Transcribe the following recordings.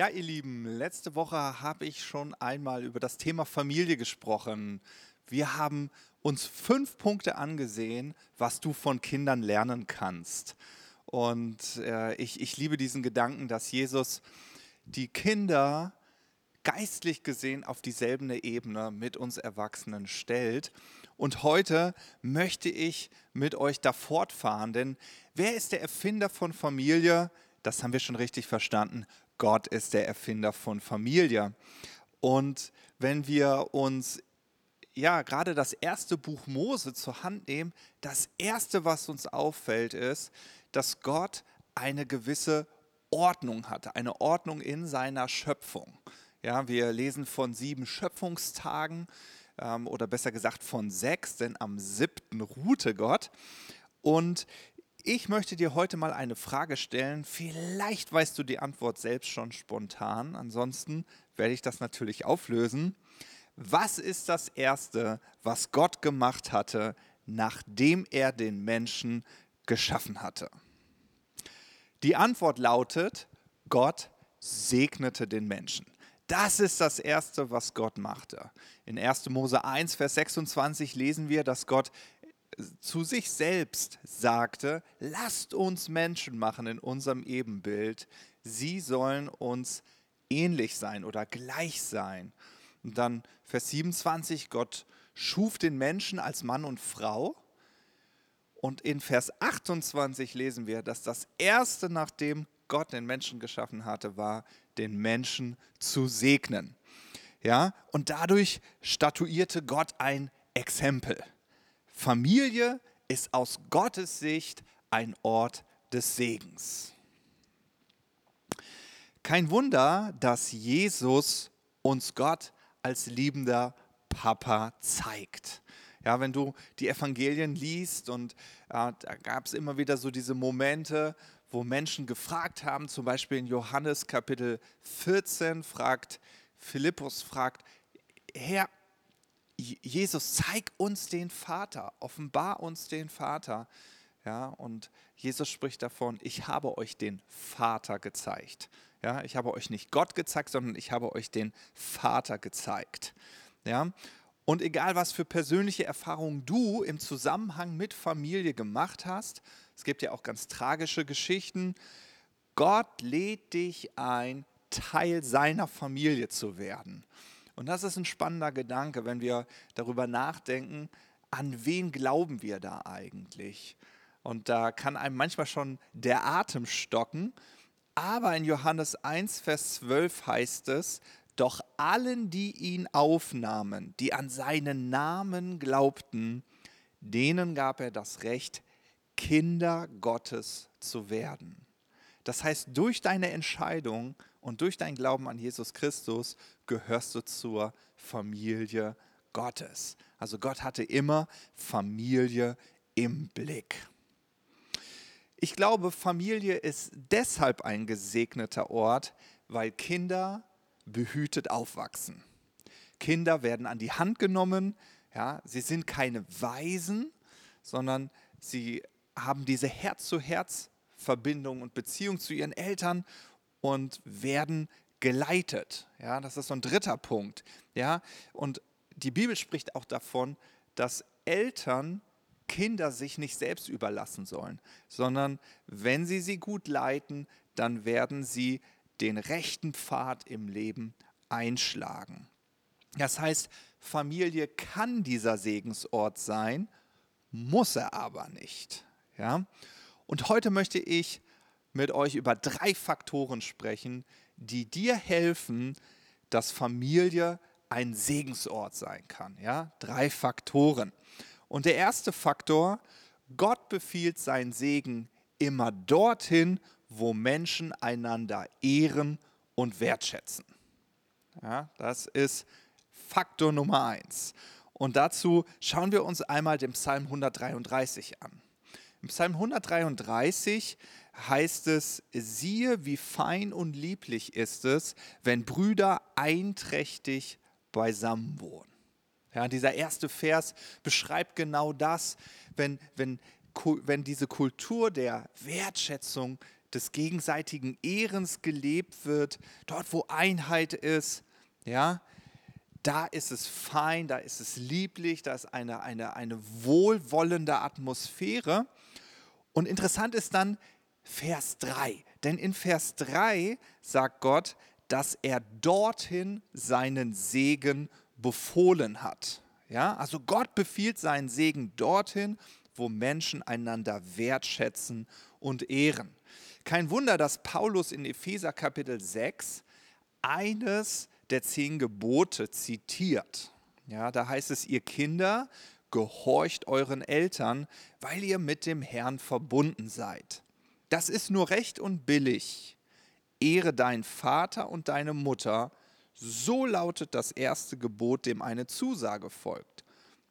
Ja, ihr Lieben, letzte Woche habe ich schon einmal über das Thema Familie gesprochen. Wir haben uns fünf Punkte angesehen, was du von Kindern lernen kannst. Und äh, ich, ich liebe diesen Gedanken, dass Jesus die Kinder geistlich gesehen auf dieselbe Ebene mit uns Erwachsenen stellt. Und heute möchte ich mit euch da fortfahren, denn wer ist der Erfinder von Familie? Das haben wir schon richtig verstanden. Gott ist der Erfinder von Familie. Und wenn wir uns ja gerade das erste Buch Mose zur Hand nehmen, das erste, was uns auffällt, ist, dass Gott eine gewisse Ordnung hatte, eine Ordnung in seiner Schöpfung. Ja, wir lesen von sieben Schöpfungstagen ähm, oder besser gesagt von sechs, denn am siebten ruhte Gott. Und ich möchte dir heute mal eine Frage stellen. Vielleicht weißt du die Antwort selbst schon spontan. Ansonsten werde ich das natürlich auflösen. Was ist das Erste, was Gott gemacht hatte, nachdem er den Menschen geschaffen hatte? Die Antwort lautet, Gott segnete den Menschen. Das ist das Erste, was Gott machte. In 1. Mose 1, Vers 26 lesen wir, dass Gott zu sich selbst sagte, lasst uns Menschen machen in unserem Ebenbild, sie sollen uns ähnlich sein oder gleich sein. Und dann Vers 27, Gott schuf den Menschen als Mann und Frau. Und in Vers 28 lesen wir, dass das Erste, nachdem Gott den Menschen geschaffen hatte, war, den Menschen zu segnen. Ja, und dadurch statuierte Gott ein Exempel. Familie ist aus Gottes Sicht ein Ort des Segens. Kein Wunder, dass Jesus uns Gott als liebender Papa zeigt. Ja, wenn du die Evangelien liest und äh, da gab es immer wieder so diese Momente, wo Menschen gefragt haben, zum Beispiel in Johannes Kapitel 14 fragt Philippus fragt, Herr, Jesus, zeig uns den Vater, offenbar uns den Vater. Ja, und Jesus spricht davon, ich habe euch den Vater gezeigt. Ja, ich habe euch nicht Gott gezeigt, sondern ich habe euch den Vater gezeigt. Ja, und egal was für persönliche Erfahrungen du im Zusammenhang mit Familie gemacht hast, es gibt ja auch ganz tragische Geschichten, Gott lädt dich ein, Teil seiner Familie zu werden. Und das ist ein spannender Gedanke, wenn wir darüber nachdenken, an wen glauben wir da eigentlich? Und da kann einem manchmal schon der Atem stocken. Aber in Johannes 1, Vers 12 heißt es, doch allen, die ihn aufnahmen, die an seinen Namen glaubten, denen gab er das Recht, Kinder Gottes zu werden. Das heißt, durch deine Entscheidung und durch deinen Glauben an Jesus Christus gehörst du zur Familie Gottes. Also Gott hatte immer Familie im Blick. Ich glaube, Familie ist deshalb ein gesegneter Ort, weil Kinder behütet aufwachsen. Kinder werden an die Hand genommen, ja, sie sind keine Waisen, sondern sie haben diese Herz-zu-Herz-Verbindung und Beziehung zu ihren Eltern und werden geleitet. Ja, das ist so ein dritter Punkt. Ja, und die Bibel spricht auch davon, dass Eltern Kinder sich nicht selbst überlassen sollen, sondern wenn sie sie gut leiten, dann werden sie den rechten Pfad im Leben einschlagen. Das heißt, Familie kann dieser Segensort sein, muss er aber nicht. Ja? Und heute möchte ich mit euch über drei Faktoren sprechen, die dir helfen, dass Familie ein Segensort sein kann. Ja? Drei Faktoren. Und der erste Faktor, Gott befiehlt seinen Segen immer dorthin, wo Menschen einander ehren und wertschätzen. Ja, das ist Faktor Nummer eins. Und dazu schauen wir uns einmal den Psalm 133 an. Im Psalm 133 heißt es, siehe, wie fein und lieblich ist es, wenn Brüder einträchtig beisammen wohnen. Ja, dieser erste Vers beschreibt genau das, wenn, wenn, wenn diese Kultur der Wertschätzung, des gegenseitigen Ehrens gelebt wird, dort wo Einheit ist, ja, da ist es fein, da ist es lieblich, da ist eine, eine, eine wohlwollende Atmosphäre. Und interessant ist dann Vers 3, denn in Vers 3 sagt Gott, dass er dorthin seinen Segen befohlen hat. Ja, also Gott befiehlt seinen Segen dorthin, wo Menschen einander wertschätzen und ehren. Kein Wunder, dass Paulus in Epheser Kapitel 6 eines der zehn Gebote zitiert. Ja, da heißt es, ihr Kinder, gehorcht euren Eltern, weil ihr mit dem Herrn verbunden seid. Das ist nur recht und billig. Ehre deinen Vater und deine Mutter, so lautet das erste Gebot, dem eine Zusage folgt,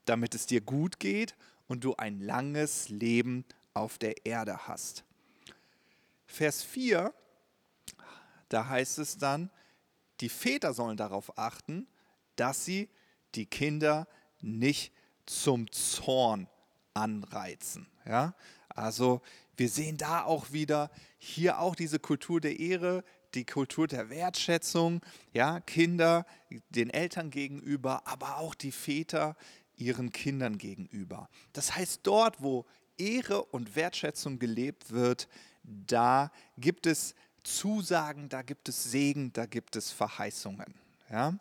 damit es dir gut geht und du ein langes Leben auf der Erde hast. Vers 4, da heißt es dann, die Väter sollen darauf achten, dass sie die Kinder nicht zum Zorn anreizen. Ja? Also wir sehen da auch wieder hier auch diese Kultur der Ehre, die Kultur der Wertschätzung, ja, Kinder den Eltern gegenüber, aber auch die Väter ihren Kindern gegenüber. Das heißt, dort, wo Ehre und Wertschätzung gelebt wird, da gibt es Zusagen, da gibt es Segen, da gibt es Verheißungen. Ja?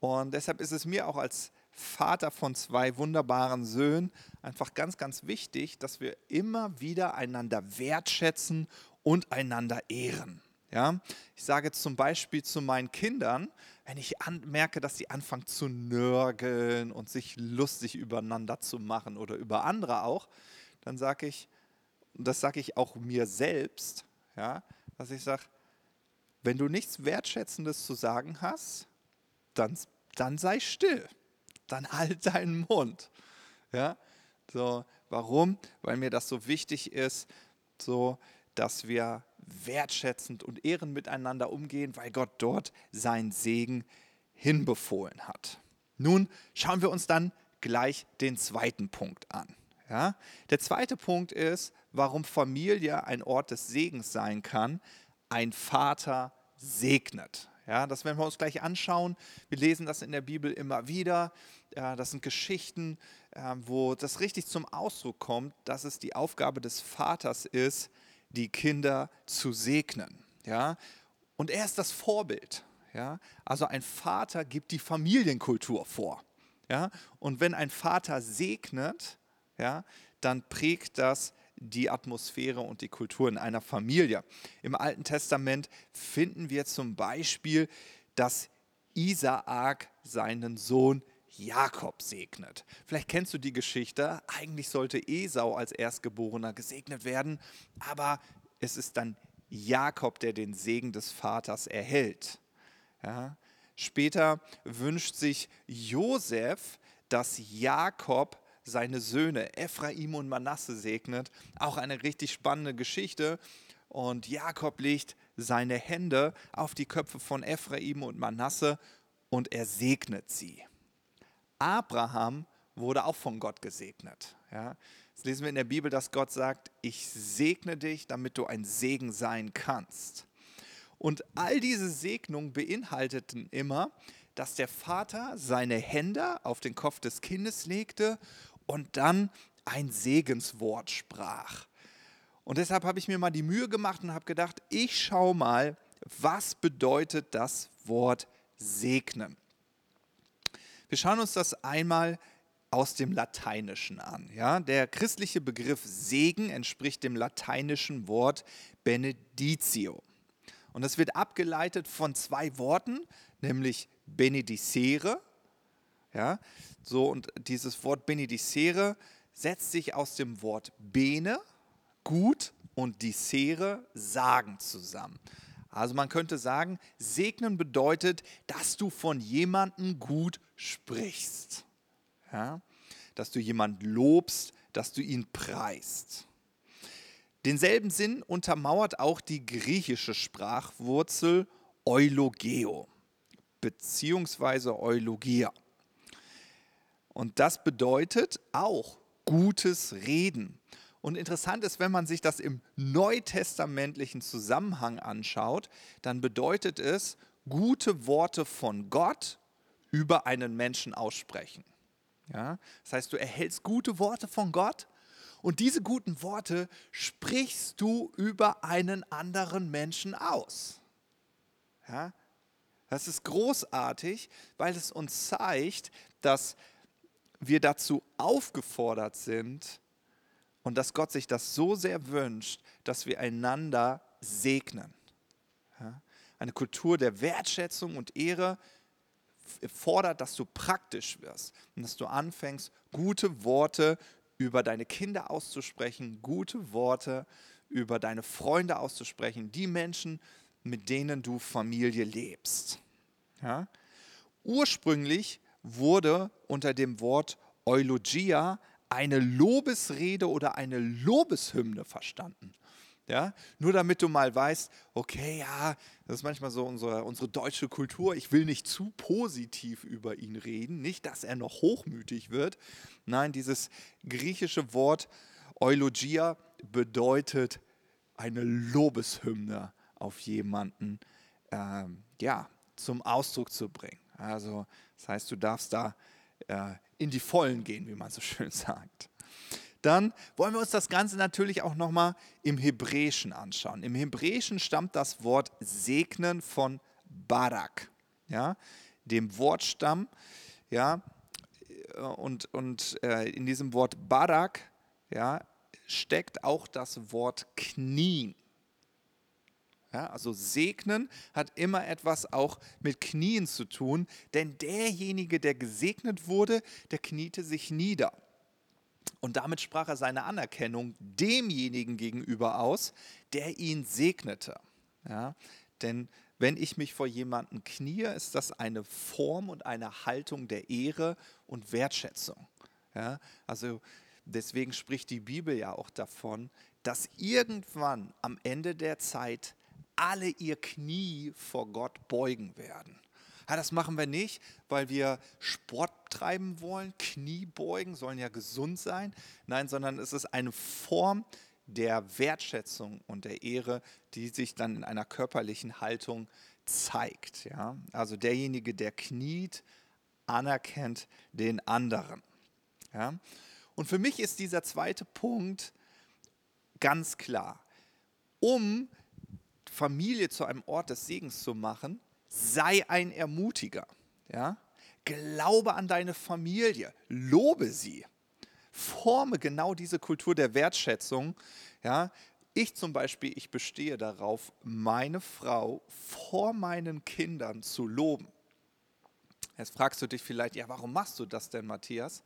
Und deshalb ist es mir auch als Vater von zwei wunderbaren Söhnen einfach ganz, ganz wichtig, dass wir immer wieder einander wertschätzen und einander ehren. Ja? Ich sage zum Beispiel zu meinen Kindern, wenn ich merke, dass sie anfangen zu nörgeln und sich lustig übereinander zu machen oder über andere auch, dann sage ich, und das sage ich auch mir selbst, ja, dass ich sage, wenn du nichts Wertschätzendes zu sagen hast, dann, dann sei still. Dann halt deinen Mund. Ja? So, warum? Weil mir das so wichtig ist, so, dass wir wertschätzend und ehren miteinander umgehen, weil Gott dort seinen Segen hinbefohlen hat. Nun schauen wir uns dann gleich den zweiten Punkt an. Ja? Der zweite Punkt ist, warum Familie ein Ort des Segens sein kann. Ein Vater segnet. Ja, das werden wir uns gleich anschauen. Wir lesen das in der Bibel immer wieder. Ja, das sind Geschichten, äh, wo das richtig zum Ausdruck kommt, dass es die Aufgabe des Vaters ist, die Kinder zu segnen. Ja? Und er ist das Vorbild. Ja? Also ein Vater gibt die Familienkultur vor. Ja? Und wenn ein Vater segnet, ja, dann prägt das die Atmosphäre und die Kultur in einer Familie. Im Alten Testament finden wir zum Beispiel, dass Isaak seinen Sohn Jakob segnet. Vielleicht kennst du die Geschichte. Eigentlich sollte Esau als Erstgeborener gesegnet werden, aber es ist dann Jakob, der den Segen des Vaters erhält. Ja. Später wünscht sich Josef, dass Jakob seine Söhne Ephraim und Manasse segnet. Auch eine richtig spannende Geschichte. Und Jakob legt seine Hände auf die Köpfe von Ephraim und Manasse und er segnet sie. Abraham wurde auch von Gott gesegnet. Ja, das lesen wir in der Bibel, dass Gott sagt, ich segne dich, damit du ein Segen sein kannst. Und all diese Segnungen beinhalteten immer, dass der Vater seine Hände auf den Kopf des Kindes legte und dann ein Segenswort sprach. Und deshalb habe ich mir mal die Mühe gemacht und habe gedacht, ich schaue mal, was bedeutet das Wort segnen. Wir schauen uns das einmal aus dem Lateinischen an. Ja? Der christliche Begriff Segen entspricht dem lateinischen Wort beneditio. Und das wird abgeleitet von zwei Worten, nämlich benedicere, ja, so, und dieses Wort benedicere setzt sich aus dem Wort bene, gut, und dicere, sagen zusammen. Also man könnte sagen, segnen bedeutet, dass du von jemandem gut sprichst. Ja? Dass du jemand lobst, dass du ihn preist. Denselben Sinn untermauert auch die griechische Sprachwurzel eulogeo beziehungsweise eulogia. Und das bedeutet auch gutes Reden. Und interessant ist, wenn man sich das im neutestamentlichen Zusammenhang anschaut, dann bedeutet es, gute Worte von Gott über einen Menschen aussprechen. Ja? Das heißt, du erhältst gute Worte von Gott und diese guten Worte sprichst du über einen anderen Menschen aus. Ja? Das ist großartig, weil es uns zeigt, dass wir dazu aufgefordert sind und dass Gott sich das so sehr wünscht, dass wir einander segnen. Ja? Eine Kultur der Wertschätzung und Ehre fordert, dass du praktisch wirst und dass du anfängst, gute Worte über deine Kinder auszusprechen, gute Worte über deine Freunde auszusprechen, die Menschen, mit denen du Familie lebst. Ja? Ursprünglich wurde unter dem Wort Eulogia eine Lobesrede oder eine Lobeshymne verstanden. Ja, nur damit du mal weißt, okay, ja, das ist manchmal so unsere, unsere deutsche Kultur. Ich will nicht zu positiv über ihn reden, nicht, dass er noch hochmütig wird. Nein, dieses griechische Wort Eulogia bedeutet eine Lobeshymne auf jemanden, ähm, ja, zum Ausdruck zu bringen. Also, das heißt, du darfst da äh, in die Vollen gehen, wie man so schön sagt. Dann wollen wir uns das Ganze natürlich auch nochmal im Hebräischen anschauen. Im Hebräischen stammt das Wort segnen von Barak, ja, dem Wortstamm, ja, und, und äh, in diesem Wort Barak, ja, steckt auch das Wort knien. Ja, also segnen hat immer etwas auch mit Knien zu tun, denn derjenige, der gesegnet wurde, der kniete sich nieder. Und damit sprach er seine Anerkennung demjenigen gegenüber aus, der ihn segnete. Ja, denn wenn ich mich vor jemanden knie, ist das eine Form und eine Haltung der Ehre und Wertschätzung. Ja, also deswegen spricht die Bibel ja auch davon, dass irgendwann am Ende der Zeit alle ihr Knie vor Gott beugen werden. Ja, das machen wir nicht, weil wir Sport treiben wollen. Kniebeugen sollen ja gesund sein. Nein, sondern es ist eine Form der Wertschätzung und der Ehre, die sich dann in einer körperlichen Haltung zeigt. Ja? Also derjenige, der kniet, anerkennt den anderen. Ja? Und für mich ist dieser zweite Punkt ganz klar. Um Familie zu einem Ort des Segens zu machen, sei ein Ermutiger. Ja? Glaube an deine Familie, lobe sie. Forme genau diese Kultur der Wertschätzung. Ja? Ich zum Beispiel, ich bestehe darauf, meine Frau vor meinen Kindern zu loben. Jetzt fragst du dich vielleicht, ja, warum machst du das denn, Matthias?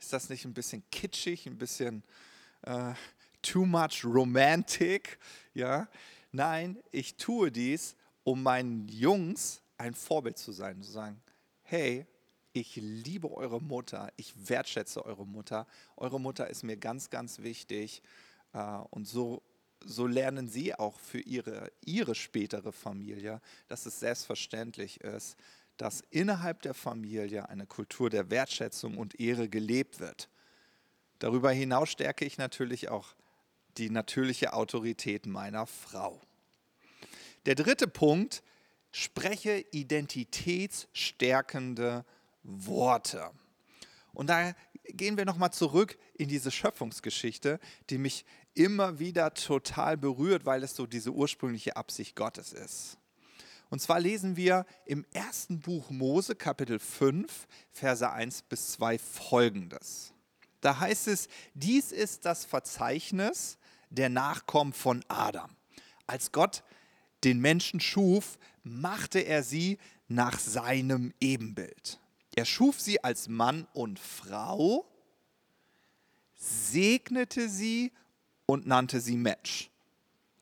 Ist das nicht ein bisschen kitschig, ein bisschen äh, too much romantic? Ja, nein, ich tue dies, um meinen Jungs ein Vorbild zu sein, zu sagen, hey, ich liebe eure Mutter, ich wertschätze eure Mutter, eure Mutter ist mir ganz, ganz wichtig äh, und so, so lernen sie auch für ihre, ihre spätere Familie, dass es selbstverständlich ist, dass innerhalb der Familie eine Kultur der Wertschätzung und Ehre gelebt wird. Darüber hinaus stärke ich natürlich auch die natürliche Autorität meiner Frau. Der dritte Punkt, spreche identitätsstärkende Worte. Und da gehen wir nochmal zurück in diese Schöpfungsgeschichte, die mich immer wieder total berührt, weil es so diese ursprüngliche Absicht Gottes ist. Und zwar lesen wir im ersten Buch Mose, Kapitel 5, Verse 1 bis 2 folgendes. Da heißt es, dies ist das Verzeichnis der Nachkommen von Adam. Als Gott den Menschen schuf, machte er sie nach seinem Ebenbild. Er schuf sie als Mann und Frau, segnete sie und nannte sie Mensch.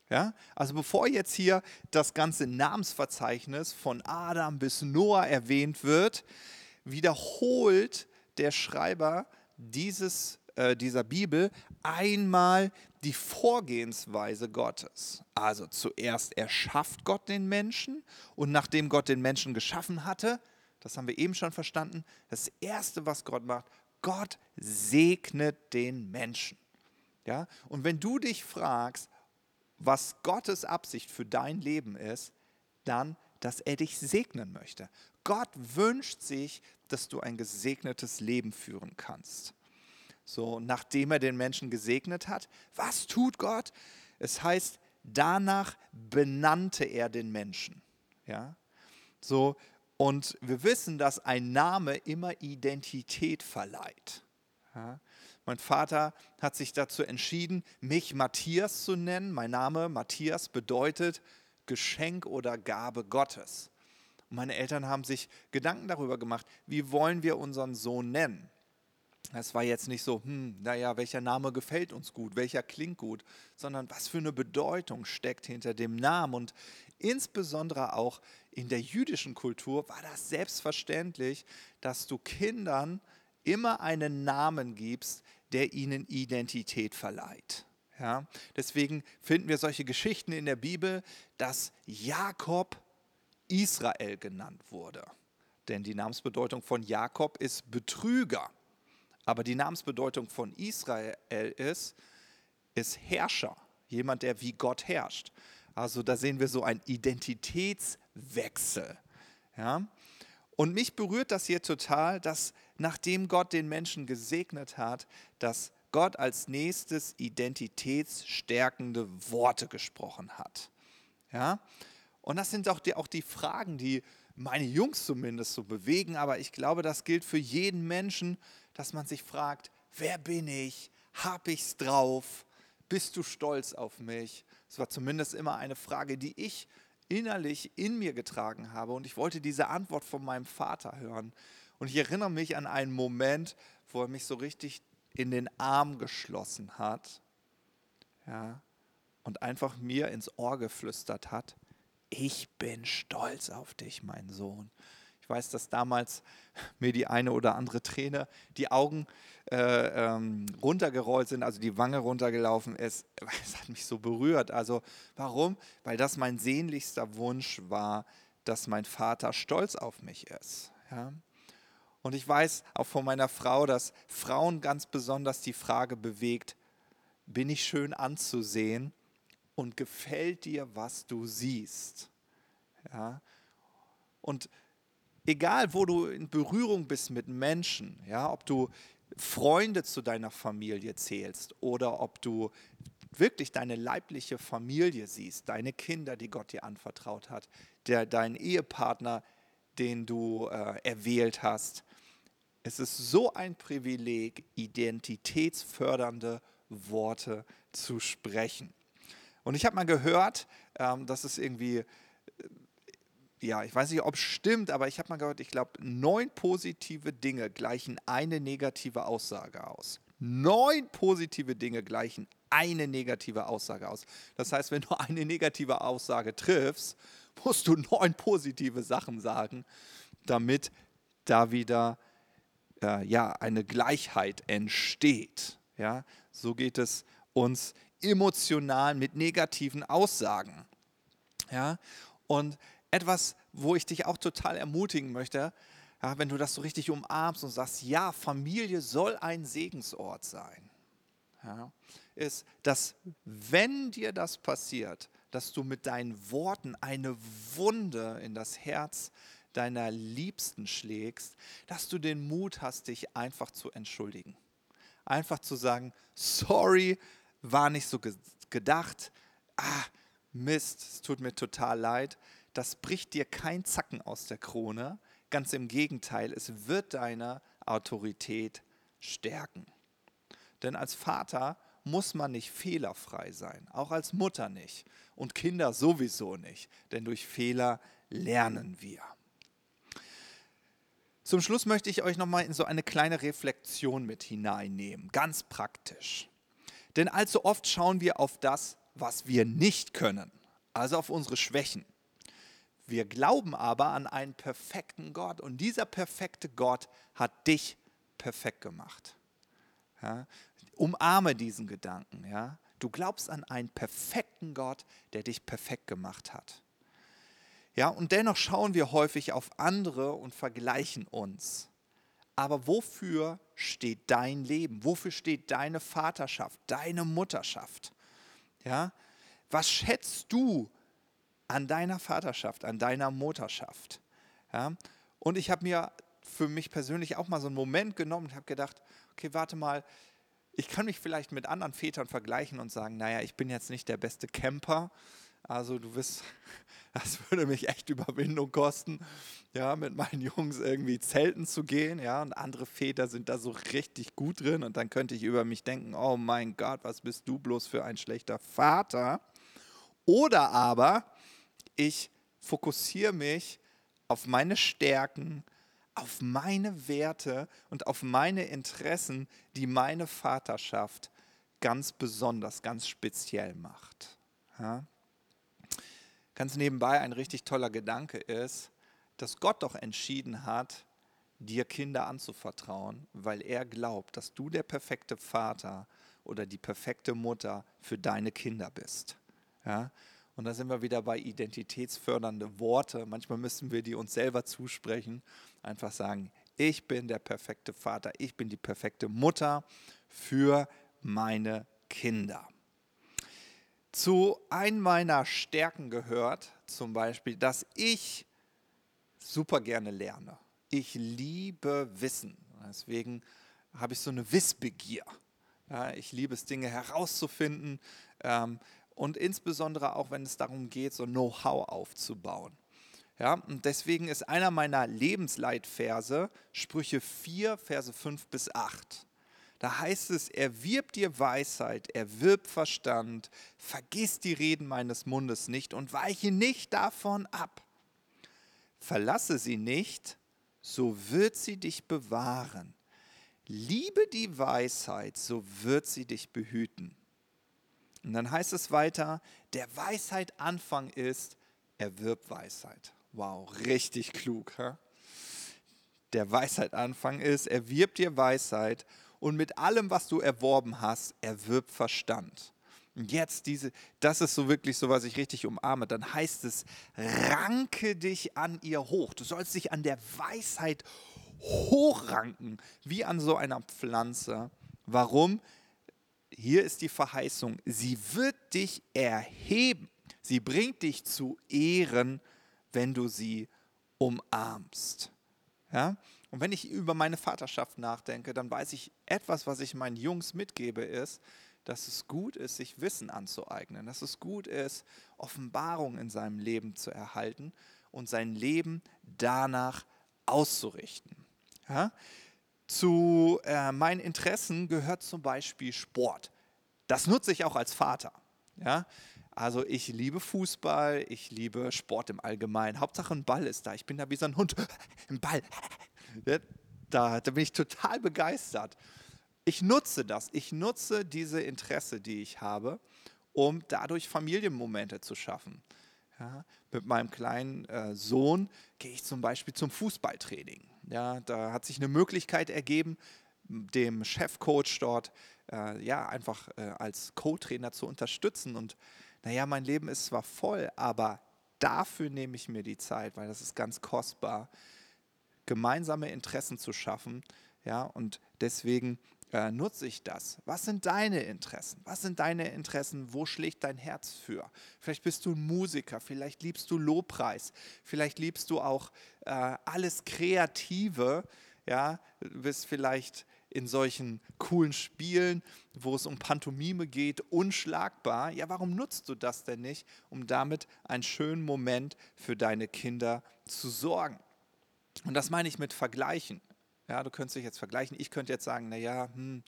Ja? Also bevor jetzt hier das ganze Namensverzeichnis von Adam bis Noah erwähnt wird, wiederholt der Schreiber dieses, äh, dieser Bibel einmal die Vorgehensweise Gottes. Also zuerst erschafft Gott den Menschen und nachdem Gott den Menschen geschaffen hatte, das haben wir eben schon verstanden, das Erste, was Gott macht, Gott segnet den Menschen. Ja? Und wenn du dich fragst, was Gottes Absicht für dein Leben ist, dann, dass er dich segnen möchte. Gott wünscht sich, dass du ein gesegnetes Leben führen kannst. So, nachdem er den Menschen gesegnet hat, was tut Gott? Es heißt, danach benannte er den Menschen. Ja? So, und wir wissen, dass ein Name immer Identität verleiht. Ja? Mein Vater hat sich dazu entschieden, mich Matthias zu nennen. Mein Name Matthias bedeutet Geschenk oder Gabe Gottes. Meine Eltern haben sich Gedanken darüber gemacht, wie wollen wir unseren Sohn nennen. Es war jetzt nicht so, hm, naja, welcher Name gefällt uns gut, welcher klingt gut, sondern was für eine Bedeutung steckt hinter dem Namen. Und insbesondere auch in der jüdischen Kultur war das selbstverständlich, dass du Kindern immer einen Namen gibst, der ihnen Identität verleiht. Ja, deswegen finden wir solche Geschichten in der Bibel, dass Jakob Israel genannt wurde. Denn die Namensbedeutung von Jakob ist Betrüger. Aber die Namensbedeutung von Israel ist, ist Herrscher, jemand, der wie Gott herrscht. Also da sehen wir so einen Identitätswechsel. Ja? Und mich berührt das hier total, dass nachdem Gott den Menschen gesegnet hat, dass Gott als nächstes identitätsstärkende Worte gesprochen hat. Ja? Und das sind auch die, auch die Fragen, die meine Jungs zumindest so bewegen, aber ich glaube, das gilt für jeden Menschen, dass man sich fragt, wer bin ich? Hab ich's drauf? Bist du stolz auf mich? Das war zumindest immer eine Frage, die ich innerlich in mir getragen habe und ich wollte diese Antwort von meinem Vater hören. Und ich erinnere mich an einen Moment, wo er mich so richtig in den Arm geschlossen hat ja, und einfach mir ins Ohr geflüstert hat, ich bin stolz auf dich, mein Sohn. Weiß, dass damals mir die eine oder andere Träne die Augen äh, ähm, runtergerollt sind, also die Wange runtergelaufen ist. Es hat mich so berührt. Also warum? Weil das mein sehnlichster Wunsch war, dass mein Vater stolz auf mich ist. Ja? Und ich weiß auch von meiner Frau, dass Frauen ganz besonders die Frage bewegt, bin ich schön anzusehen und gefällt dir, was du siehst? Ja? Und egal, wo du in Berührung bist mit Menschen, ja, ob du Freunde zu deiner Familie zählst oder ob du wirklich deine leibliche Familie siehst, deine Kinder, die Gott dir anvertraut hat, der, dein Ehepartner, den du äh, erwählt hast. Es ist so ein Privileg, identitätsfördernde Worte zu sprechen. Und ich habe mal gehört, ähm, dass es irgendwie, ja, ich weiß nicht, ob es stimmt, aber ich habe mal gehört, ich glaube, neun positive Dinge gleichen eine negative Aussage aus. Neun positive Dinge gleichen eine negative Aussage aus. Das heißt, wenn du eine negative Aussage triffst, musst du neun positive Sachen sagen, damit da wieder äh, ja, eine Gleichheit entsteht. Ja, so geht es uns emotional mit negativen Aussagen. Ja, und etwas, wo ich dich auch total ermutigen möchte, ja, wenn du das so richtig umarmst und sagst, ja, Familie soll ein Segensort sein, ja, ist, dass wenn dir das passiert, dass du mit deinen Worten eine Wunde in das Herz deiner Liebsten schlägst, dass du den Mut hast, dich einfach zu entschuldigen. Einfach zu sagen, sorry, war nicht so gedacht. Ah, Mist, es tut mir total leid. Das bricht dir kein Zacken aus der Krone. Ganz im Gegenteil, es wird deine Autorität stärken. Denn als Vater muss man nicht fehlerfrei sein, auch als Mutter nicht und Kinder sowieso nicht, denn durch Fehler lernen wir. Zum Schluss möchte ich euch nochmal in so eine kleine Reflexion mit hineinnehmen, ganz praktisch. Denn allzu oft schauen wir auf das, was wir nicht können, also auf unsere Schwächen. Wir glauben aber an einen perfekten Gott und dieser perfekte Gott hat dich perfekt gemacht. Ja? Umarme diesen Gedanken. Ja? Du glaubst an einen perfekten Gott, der dich perfekt gemacht hat. Ja, und dennoch schauen wir häufig auf andere und vergleichen uns. aber wofür steht dein Leben? Wofür steht deine Vaterschaft, deine Mutterschaft? Ja? Was schätzt du an deiner Vaterschaft, an deiner Mutterschaft? Ja? Und ich habe mir für mich persönlich auch mal so einen Moment genommen und habe gedacht, okay, warte mal, ich kann mich vielleicht mit anderen Vätern vergleichen und sagen, naja, ich bin jetzt nicht der beste Camper. Also du wirst, das würde mich echt Überwindung kosten, ja, mit meinen Jungs irgendwie zelten zu gehen, ja, und andere Väter sind da so richtig gut drin und dann könnte ich über mich denken, oh mein Gott, was bist du bloß für ein schlechter Vater? Oder aber ich fokussiere mich auf meine Stärken, auf meine Werte und auf meine Interessen, die meine Vaterschaft ganz besonders, ganz speziell macht. Ja? Ganz nebenbei ein richtig toller Gedanke ist, dass Gott doch entschieden hat, dir Kinder anzuvertrauen, weil er glaubt, dass du der perfekte Vater oder die perfekte Mutter für deine Kinder bist. Ja? Und da sind wir wieder bei identitätsfördernde Worte. Manchmal müssen wir die uns selber zusprechen. Einfach sagen, ich bin der perfekte Vater, ich bin die perfekte Mutter für meine Kinder. Zu einem meiner Stärken gehört zum Beispiel, dass ich super gerne lerne. Ich liebe Wissen. Deswegen habe ich so eine Wissbegier. Ich liebe es, Dinge herauszufinden. Ähm, und insbesondere auch, wenn es darum geht, so Know-how aufzubauen. Ja, und deswegen ist einer meiner Lebensleitverse Sprüche 4, Verse 5 bis 8. Da heißt es, erwirb dir Weisheit, erwirb Verstand, vergiss die Reden meines Mundes nicht und weiche nicht davon ab. Verlasse sie nicht, so wird sie dich bewahren. Liebe die Weisheit, so wird sie dich behüten. Und dann heißt es weiter, der Weisheit Anfang ist, erwirb Weisheit. Wow, richtig klug. Hä? Der Weisheit Anfang ist, erwirb dir Weisheit und mit allem, was du erworben hast, erwirb Verstand. Und jetzt diese, das ist so wirklich so, was ich richtig umarme. Dann heißt es, ranke dich an ihr hoch. Du sollst dich an der Weisheit hochranken, wie an so einer Pflanze. Warum? Hier ist die Verheißung, sie wird dich erheben. Sie bringt dich zu Ehren, wenn du sie umarmst. Ja? Und wenn ich über meine Vaterschaft nachdenke, dann weiß ich, etwas, was ich meinen Jungs mitgebe, ist, dass es gut ist, sich Wissen anzueignen, dass es gut ist, Offenbarung in seinem Leben zu erhalten und sein Leben danach auszurichten. Ja? Zu äh, meinen Interessen gehört zum Beispiel Sport. Das nutze ich auch als Vater. Ja? Also ich liebe Fußball, ich liebe Sport im Allgemeinen. Hauptsache ein Ball ist da. Ich bin da wie so ein Hund. Ein Ball. Da, da bin ich total begeistert. Ich nutze das. Ich nutze diese Interesse, die ich habe, um dadurch Familienmomente zu schaffen. Ja, mit meinem kleinen äh, Sohn gehe ich zum Beispiel zum Fußballtraining. Ja, da hat sich eine Möglichkeit ergeben, dem Chefcoach dort äh, ja, einfach äh, als Co-Trainer zu unterstützen. Und naja, mein Leben ist zwar voll, aber dafür nehme ich mir die Zeit, weil das ist ganz kostbar, gemeinsame Interessen zu schaffen. Ja, und deswegen äh, nutze ich das? Was sind deine Interessen? Was sind deine Interessen? Wo schlägt dein Herz für? Vielleicht bist du ein Musiker, vielleicht liebst du Lobpreis, vielleicht liebst du auch äh, alles Kreative, ja, bist vielleicht in solchen coolen Spielen, wo es um Pantomime geht, unschlagbar. Ja, warum nutzt du das denn nicht, um damit einen schönen Moment für deine Kinder zu sorgen? Und das meine ich mit Vergleichen. Ja, du könntest dich jetzt vergleichen. Ich könnte jetzt sagen, naja, hm,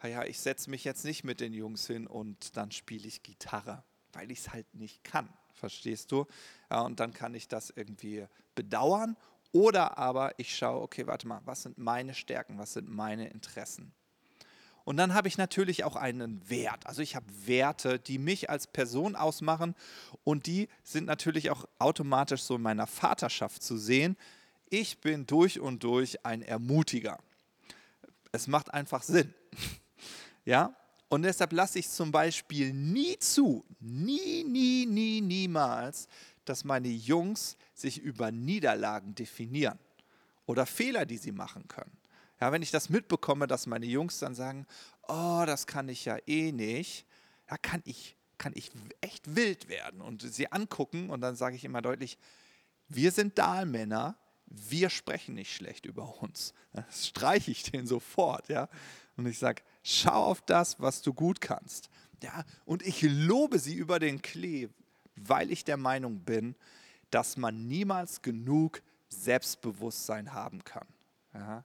naja, ich setze mich jetzt nicht mit den Jungs hin und dann spiele ich Gitarre, weil ich es halt nicht kann. Verstehst du? Ja, und dann kann ich das irgendwie bedauern. Oder aber ich schaue, okay, warte mal, was sind meine Stärken, was sind meine Interessen? Und dann habe ich natürlich auch einen Wert. Also ich habe Werte, die mich als Person ausmachen und die sind natürlich auch automatisch so in meiner Vaterschaft zu sehen ich bin durch und durch ein Ermutiger. Es macht einfach Sinn. Ja? Und deshalb lasse ich zum Beispiel nie zu, nie, nie, nie, niemals, dass meine Jungs sich über Niederlagen definieren oder Fehler, die sie machen können. Ja, wenn ich das mitbekomme, dass meine Jungs dann sagen, oh, das kann ich ja eh nicht, ja, kann ich, kann ich echt wild werden und sie angucken und dann sage ich immer deutlich, wir sind Dahlmänner, wir sprechen nicht schlecht über uns. Das streiche ich denen sofort, ja. Und ich sage, schau auf das, was du gut kannst. Ja, und ich lobe sie über den Klee, weil ich der Meinung bin, dass man niemals genug Selbstbewusstsein haben kann. Ja.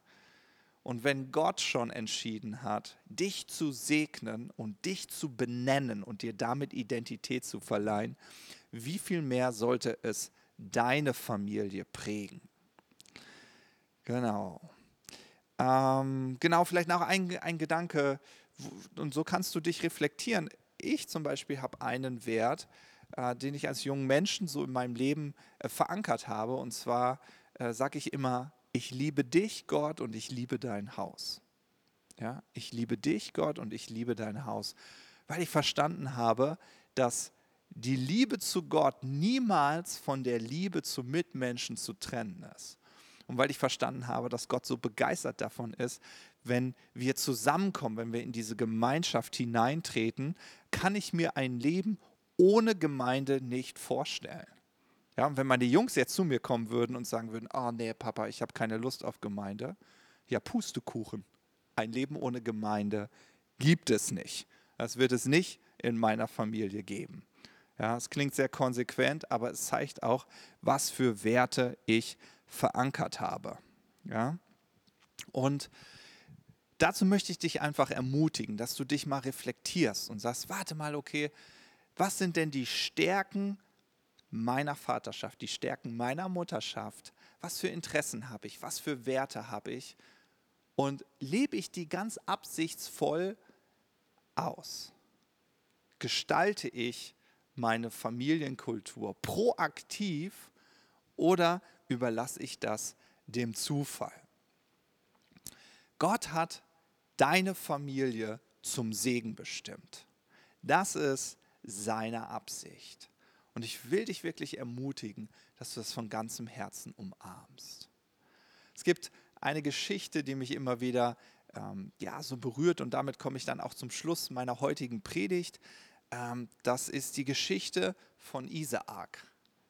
Und wenn Gott schon entschieden hat, dich zu segnen und dich zu benennen und dir damit Identität zu verleihen, wie viel mehr sollte es deine Familie prägen? Genau. Ähm, genau, vielleicht noch ein, ein Gedanke, und so kannst du dich reflektieren. Ich zum Beispiel habe einen Wert, äh, den ich als jungen Menschen so in meinem Leben äh, verankert habe. Und zwar äh, sage ich immer, ich liebe dich, Gott, und ich liebe dein Haus. Ja, ich liebe dich, Gott, und ich liebe dein Haus. Weil ich verstanden habe, dass die Liebe zu Gott niemals von der Liebe zu Mitmenschen zu trennen ist. Und weil ich verstanden habe, dass Gott so begeistert davon ist, wenn wir zusammenkommen, wenn wir in diese Gemeinschaft hineintreten, kann ich mir ein Leben ohne Gemeinde nicht vorstellen. Ja, und wenn meine Jungs jetzt zu mir kommen würden und sagen würden, oh nee, Papa, ich habe keine Lust auf Gemeinde, ja, Pustekuchen. Ein Leben ohne Gemeinde gibt es nicht. Das wird es nicht in meiner Familie geben. Ja, es klingt sehr konsequent, aber es zeigt auch, was für Werte ich verankert habe. Ja? Und dazu möchte ich dich einfach ermutigen, dass du dich mal reflektierst und sagst, warte mal, okay, was sind denn die Stärken meiner Vaterschaft, die Stärken meiner Mutterschaft? Was für Interessen habe ich? Was für Werte habe ich? Und lebe ich die ganz absichtsvoll aus? Gestalte ich meine Familienkultur proaktiv oder überlasse ich das dem Zufall? Gott hat deine Familie zum Segen bestimmt. Das ist seine Absicht. Und ich will dich wirklich ermutigen, dass du das von ganzem Herzen umarmst. Es gibt eine Geschichte, die mich immer wieder ähm, ja, so berührt und damit komme ich dann auch zum Schluss meiner heutigen Predigt. Ähm, das ist die Geschichte von Isaak.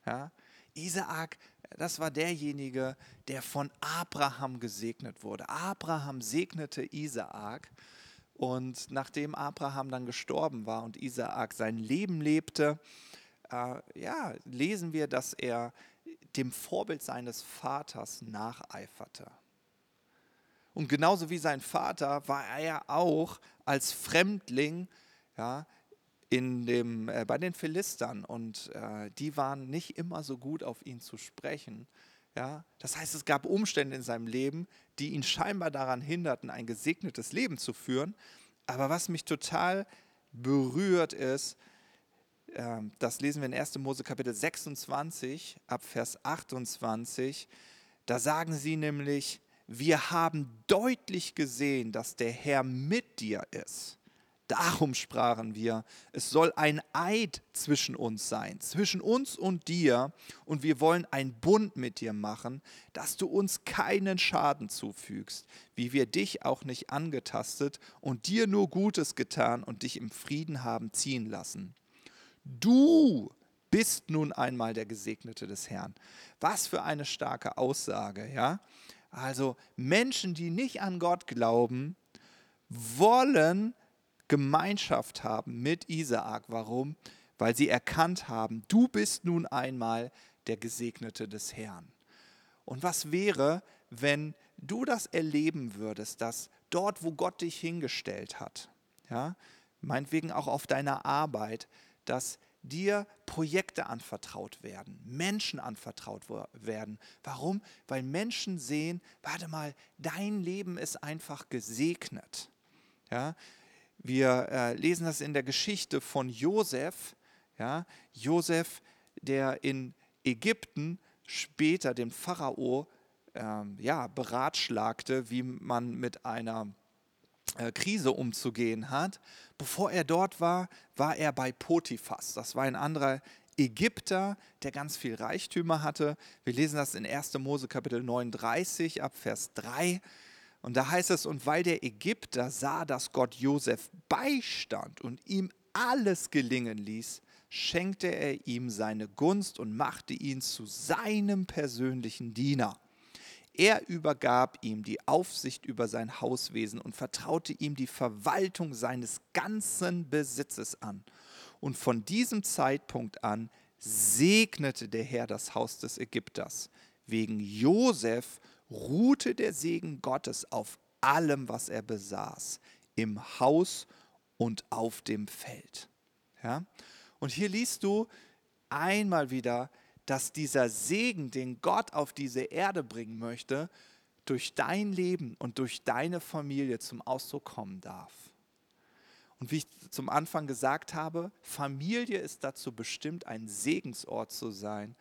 Ja? Isaak das war derjenige, der von Abraham gesegnet wurde. Abraham segnete Isaak und nachdem Abraham dann gestorben war und Isaak sein Leben lebte, äh, ja, lesen wir, dass er dem Vorbild seines Vaters nacheiferte. Und genauso wie sein Vater war er auch als Fremdling ja, in dem, äh, bei den Philistern und äh, die waren nicht immer so gut auf ihn zu sprechen. Ja? Das heißt, es gab Umstände in seinem Leben, die ihn scheinbar daran hinderten, ein gesegnetes Leben zu führen. Aber was mich total berührt ist, äh, das lesen wir in 1. Mose Kapitel 26 ab Vers 28, da sagen sie nämlich, wir haben deutlich gesehen, dass der Herr mit dir ist Darum sprachen wir, es soll ein Eid zwischen uns sein, zwischen uns und dir, und wir wollen einen Bund mit dir machen, dass du uns keinen Schaden zufügst, wie wir dich auch nicht angetastet und dir nur Gutes getan und dich im Frieden haben ziehen lassen. Du bist nun einmal der Gesegnete des Herrn. Was für eine starke Aussage, ja? Also Menschen, die nicht an Gott glauben, wollen Gemeinschaft haben mit Isaak. Warum? Weil sie erkannt haben, du bist nun einmal der Gesegnete des Herrn. Und was wäre, wenn du das erleben würdest, dass dort, wo Gott dich hingestellt hat, ja, meinetwegen auch auf deiner Arbeit, dass dir Projekte anvertraut werden, Menschen anvertraut werden. Warum? Weil Menschen sehen, warte mal, dein Leben ist einfach gesegnet. Ja, wir äh, lesen das in der Geschichte von Josef. Ja? Josef, der in Ägypten später den Pharao ähm, ja, beratschlagte, wie man mit einer äh, Krise umzugehen hat. Bevor er dort war, war er bei Potiphas. Das war ein anderer Ägypter, der ganz viel Reichtümer hatte. Wir lesen das in 1. Mose Kapitel 39 ab Vers 3. Und da heißt es, und weil der Ägypter sah, dass Gott Josef beistand und ihm alles gelingen ließ, schenkte er ihm seine Gunst und machte ihn zu seinem persönlichen Diener. Er übergab ihm die Aufsicht über sein Hauswesen und vertraute ihm die Verwaltung seines ganzen Besitzes an. Und von diesem Zeitpunkt an segnete der Herr das Haus des Ägypters. Wegen Josef ruhte der Segen Gottes auf allem, was er besaß, im Haus und auf dem Feld. Ja? Und hier liest du einmal wieder, dass dieser Segen, den Gott auf diese Erde bringen möchte, durch dein Leben und durch deine Familie zum Ausdruck kommen darf. Und wie ich zum Anfang gesagt habe, Familie ist dazu bestimmt, ein Segensort zu sein,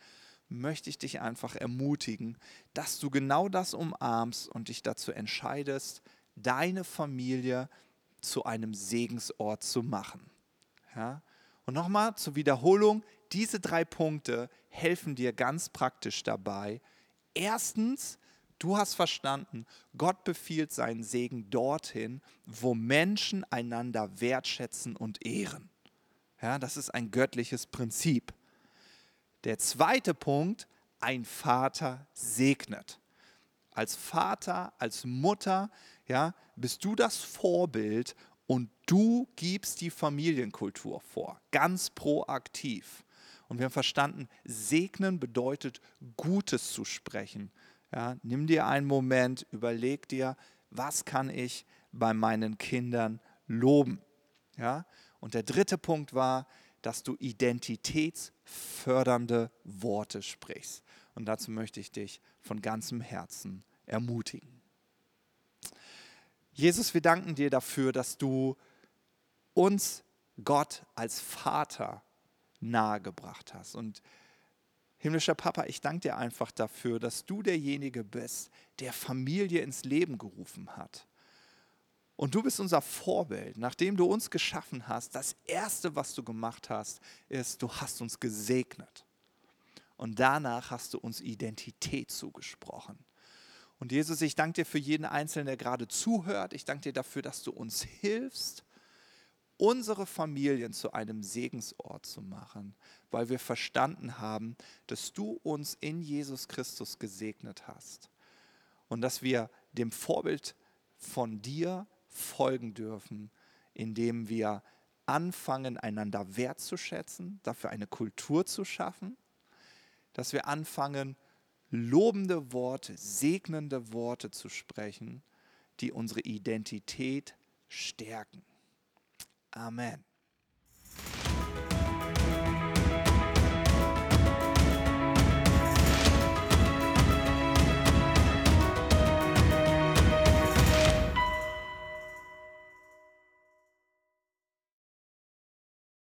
möchte ich dich einfach ermutigen, dass du genau das umarmst und dich dazu entscheidest, deine Familie zu einem Segensort zu machen. Ja? Und nochmal zur Wiederholung, diese drei Punkte helfen dir ganz praktisch dabei. Erstens, du hast verstanden, Gott befiehlt seinen Segen dorthin, wo Menschen einander wertschätzen und ehren. Ja, das ist ein göttliches Prinzip. Der zweite Punkt, ein Vater segnet. Als Vater, als Mutter, ja, bist du das Vorbild und du gibst die Familienkultur vor, ganz proaktiv. Und wir haben verstanden, segnen bedeutet Gutes zu sprechen. Ja, nimm dir einen Moment, überleg dir, was kann ich bei meinen Kindern loben. Ja? Und der dritte Punkt war, dass du identitätsfördernde Worte sprichst. Und dazu möchte ich dich von ganzem Herzen ermutigen. Jesus, wir danken dir dafür, dass du uns Gott als Vater nahegebracht hast. Und himmlischer Papa, ich danke dir einfach dafür, dass du derjenige bist, der Familie ins Leben gerufen hat. Und du bist unser Vorbild. Nachdem du uns geschaffen hast, das Erste, was du gemacht hast, ist, du hast uns gesegnet. Und danach hast du uns Identität zugesprochen. Und Jesus, ich danke dir für jeden Einzelnen, der gerade zuhört. Ich danke dir dafür, dass du uns hilfst, unsere Familien zu einem Segensort zu machen, weil wir verstanden haben, dass du uns in Jesus Christus gesegnet hast und dass wir dem Vorbild von dir folgen dürfen, indem wir anfangen, einander wertzuschätzen, dafür eine Kultur zu schaffen, dass wir anfangen, lobende Worte, segnende Worte zu sprechen, die unsere Identität stärken. Amen.